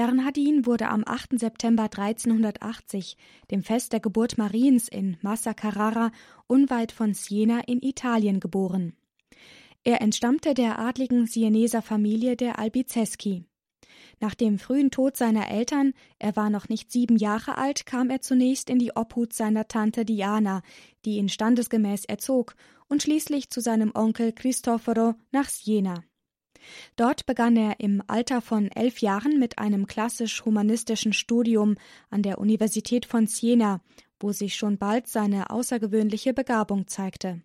Bernhardin wurde am 8. September 1380, dem Fest der Geburt Mariens in Massa Carrara, unweit von Siena in Italien geboren. Er entstammte der adligen Sieneser Familie der Albizeschi. Nach dem frühen Tod seiner Eltern, er war noch nicht sieben Jahre alt, kam er zunächst in die Obhut seiner Tante Diana, die ihn standesgemäß erzog, und schließlich zu seinem Onkel Cristoforo nach Siena. Dort begann er im Alter von elf Jahren mit einem klassisch-humanistischen Studium an der Universität von Siena, wo sich schon bald seine außergewöhnliche Begabung zeigte.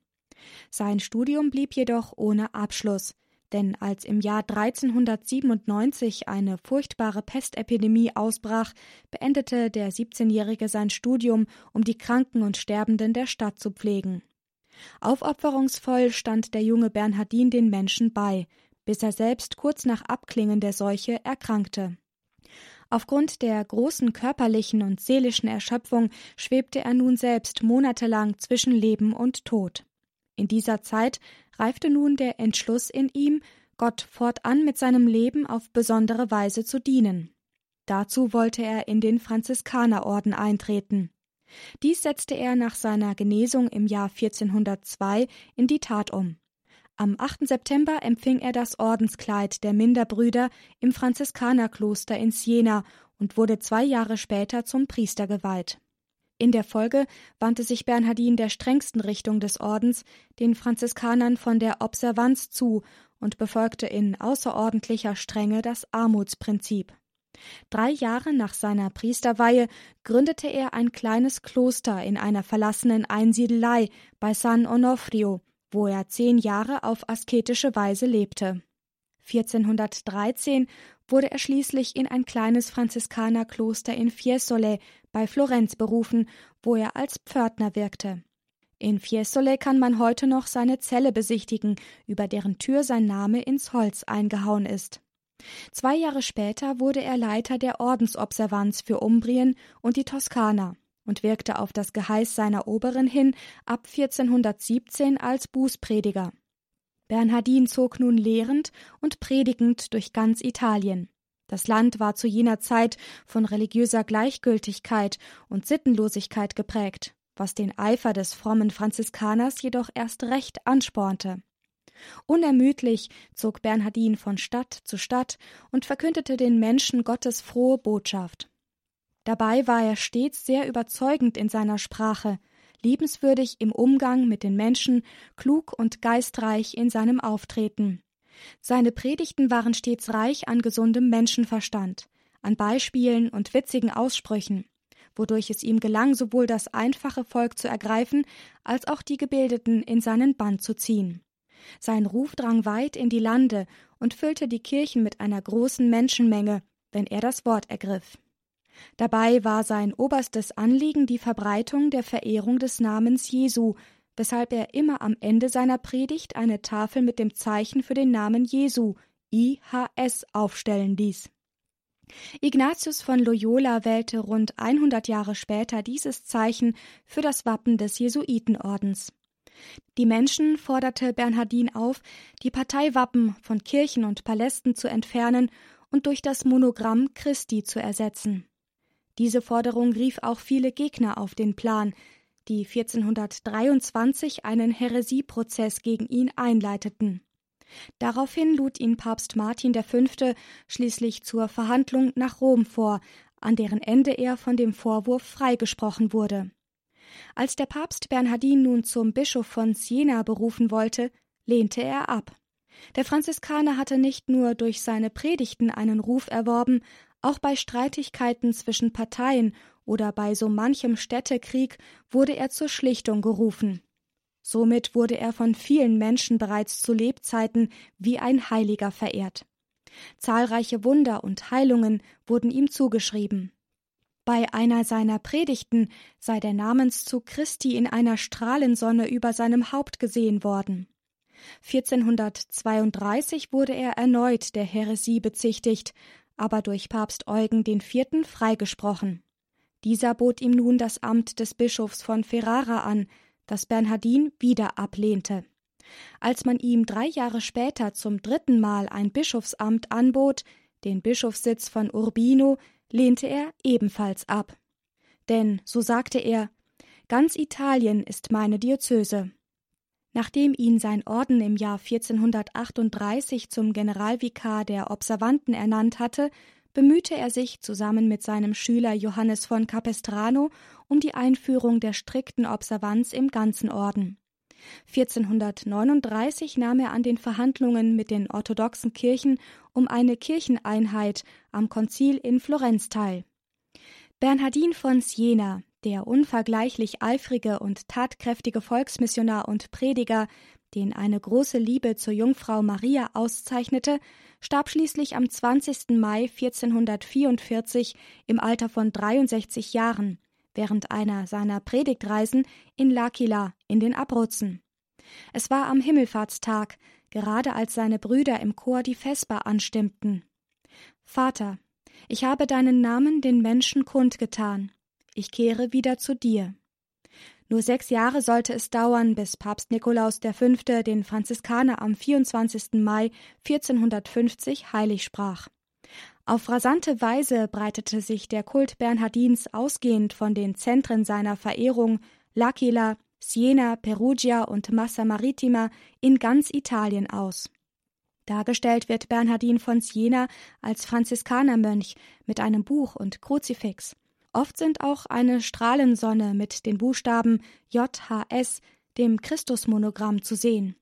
Sein Studium blieb jedoch ohne Abschluss, denn als im Jahr 1397 eine furchtbare Pestepidemie ausbrach, beendete der 17-Jährige sein Studium, um die Kranken und Sterbenden der Stadt zu pflegen. Aufopferungsvoll stand der junge Bernhardin den Menschen bei, bis er selbst kurz nach Abklingen der Seuche erkrankte. Aufgrund der großen körperlichen und seelischen Erschöpfung schwebte er nun selbst monatelang zwischen Leben und Tod. In dieser Zeit reifte nun der Entschluss in ihm, Gott fortan mit seinem Leben auf besondere Weise zu dienen. Dazu wollte er in den Franziskanerorden eintreten. Dies setzte er nach seiner Genesung im Jahr 1402 in die Tat um. Am 8. September empfing er das Ordenskleid der Minderbrüder im Franziskanerkloster in Siena und wurde zwei Jahre später zum Priester geweiht. In der Folge wandte sich Bernhardin der strengsten Richtung des Ordens, den Franziskanern von der Observanz zu und befolgte in außerordentlicher Strenge das Armutsprinzip. Drei Jahre nach seiner Priesterweihe gründete er ein kleines Kloster in einer verlassenen Einsiedelei bei San Onofrio, wo er zehn Jahre auf asketische Weise lebte. 1413 wurde er schließlich in ein kleines Franziskanerkloster in Fiesole bei Florenz berufen, wo er als Pförtner wirkte. In Fiesole kann man heute noch seine Zelle besichtigen, über deren Tür sein Name ins Holz eingehauen ist. Zwei Jahre später wurde er Leiter der Ordensobservanz für Umbrien und die Toskana und wirkte auf das Geheiß seiner Oberin hin ab 1417 als Bußprediger. Bernhardin zog nun lehrend und predigend durch ganz Italien. Das Land war zu jener Zeit von religiöser Gleichgültigkeit und Sittenlosigkeit geprägt, was den Eifer des frommen Franziskaners jedoch erst recht anspornte. Unermüdlich zog Bernhardin von Stadt zu Stadt und verkündete den Menschen Gottes frohe Botschaft. Dabei war er stets sehr überzeugend in seiner Sprache, liebenswürdig im Umgang mit den Menschen, klug und geistreich in seinem Auftreten. Seine Predigten waren stets reich an gesundem Menschenverstand, an Beispielen und witzigen Aussprüchen, wodurch es ihm gelang, sowohl das einfache Volk zu ergreifen, als auch die Gebildeten in seinen Bann zu ziehen. Sein Ruf drang weit in die Lande und füllte die Kirchen mit einer großen Menschenmenge, wenn er das Wort ergriff. Dabei war sein oberstes Anliegen die Verbreitung der Verehrung des Namens Jesu, weshalb er immer am Ende seiner Predigt eine Tafel mit dem Zeichen für den Namen Jesu IHS aufstellen ließ. Ignatius von Loyola wählte rund 100 Jahre später dieses Zeichen für das Wappen des Jesuitenordens. Die Menschen forderte Bernhardin auf, die Parteiwappen von Kirchen und Palästen zu entfernen und durch das Monogramm Christi zu ersetzen. Diese Forderung rief auch viele Gegner auf den Plan, die 1423 einen Häresieprozess gegen ihn einleiteten. Daraufhin lud ihn Papst Martin V. schließlich zur Verhandlung nach Rom vor, an deren Ende er von dem Vorwurf freigesprochen wurde. Als der Papst Bernhardin nun zum Bischof von Siena berufen wollte, lehnte er ab. Der Franziskaner hatte nicht nur durch seine Predigten einen Ruf erworben, auch bei Streitigkeiten zwischen Parteien oder bei so manchem Städtekrieg wurde er zur Schlichtung gerufen. Somit wurde er von vielen Menschen bereits zu Lebzeiten wie ein Heiliger verehrt. Zahlreiche Wunder und Heilungen wurden ihm zugeschrieben. Bei einer seiner Predigten sei der Namenszug Christi in einer Strahlensonne über seinem Haupt gesehen worden. 1432 wurde er erneut der Häresie bezichtigt, aber durch Papst Eugen IV. freigesprochen. Dieser bot ihm nun das Amt des Bischofs von Ferrara an, das Bernhardin wieder ablehnte. Als man ihm drei Jahre später zum dritten Mal ein Bischofsamt anbot, den Bischofssitz von Urbino, lehnte er ebenfalls ab. Denn, so sagte er, ganz Italien ist meine Diözese. Nachdem ihn sein Orden im Jahr 1438 zum Generalvikar der Observanten ernannt hatte, bemühte er sich zusammen mit seinem Schüler Johannes von Capestrano um die Einführung der strikten Observanz im ganzen Orden. 1439 nahm er an den Verhandlungen mit den orthodoxen Kirchen um eine Kircheneinheit am Konzil in Florenz teil. Bernhardin von Siena, der unvergleichlich eifrige und tatkräftige Volksmissionar und Prediger, den eine große Liebe zur Jungfrau Maria auszeichnete, starb schließlich am 20. Mai 1444 im Alter von 63 Jahren während einer seiner Predigtreisen in L'Aquila in den Abruzzen. Es war am Himmelfahrtstag, gerade als seine Brüder im Chor die Vesper anstimmten. Vater, ich habe deinen Namen den Menschen kundgetan. Ich kehre wieder zu dir. Nur sechs Jahre sollte es dauern, bis Papst Nikolaus V. den Franziskaner am 24. Mai 1450 heilig sprach. Auf rasante Weise breitete sich der Kult Bernhardins ausgehend von den Zentren seiner Verehrung L'Aquila, Siena, Perugia und Massa Marittima in ganz Italien aus. Dargestellt wird Bernhardin von Siena als Franziskanermönch mit einem Buch und Kruzifix. Oft sind auch eine Strahlensonne mit den Buchstaben JHS, dem Christusmonogramm, zu sehen.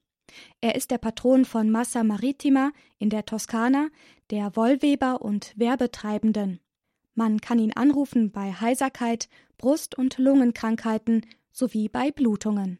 Er ist der Patron von Massa Marittima in der Toskana, der Wollweber und Werbetreibenden. Man kann ihn anrufen bei Heiserkeit, Brust- und Lungenkrankheiten sowie bei Blutungen.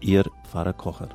Ihr Pfarrer Kocher.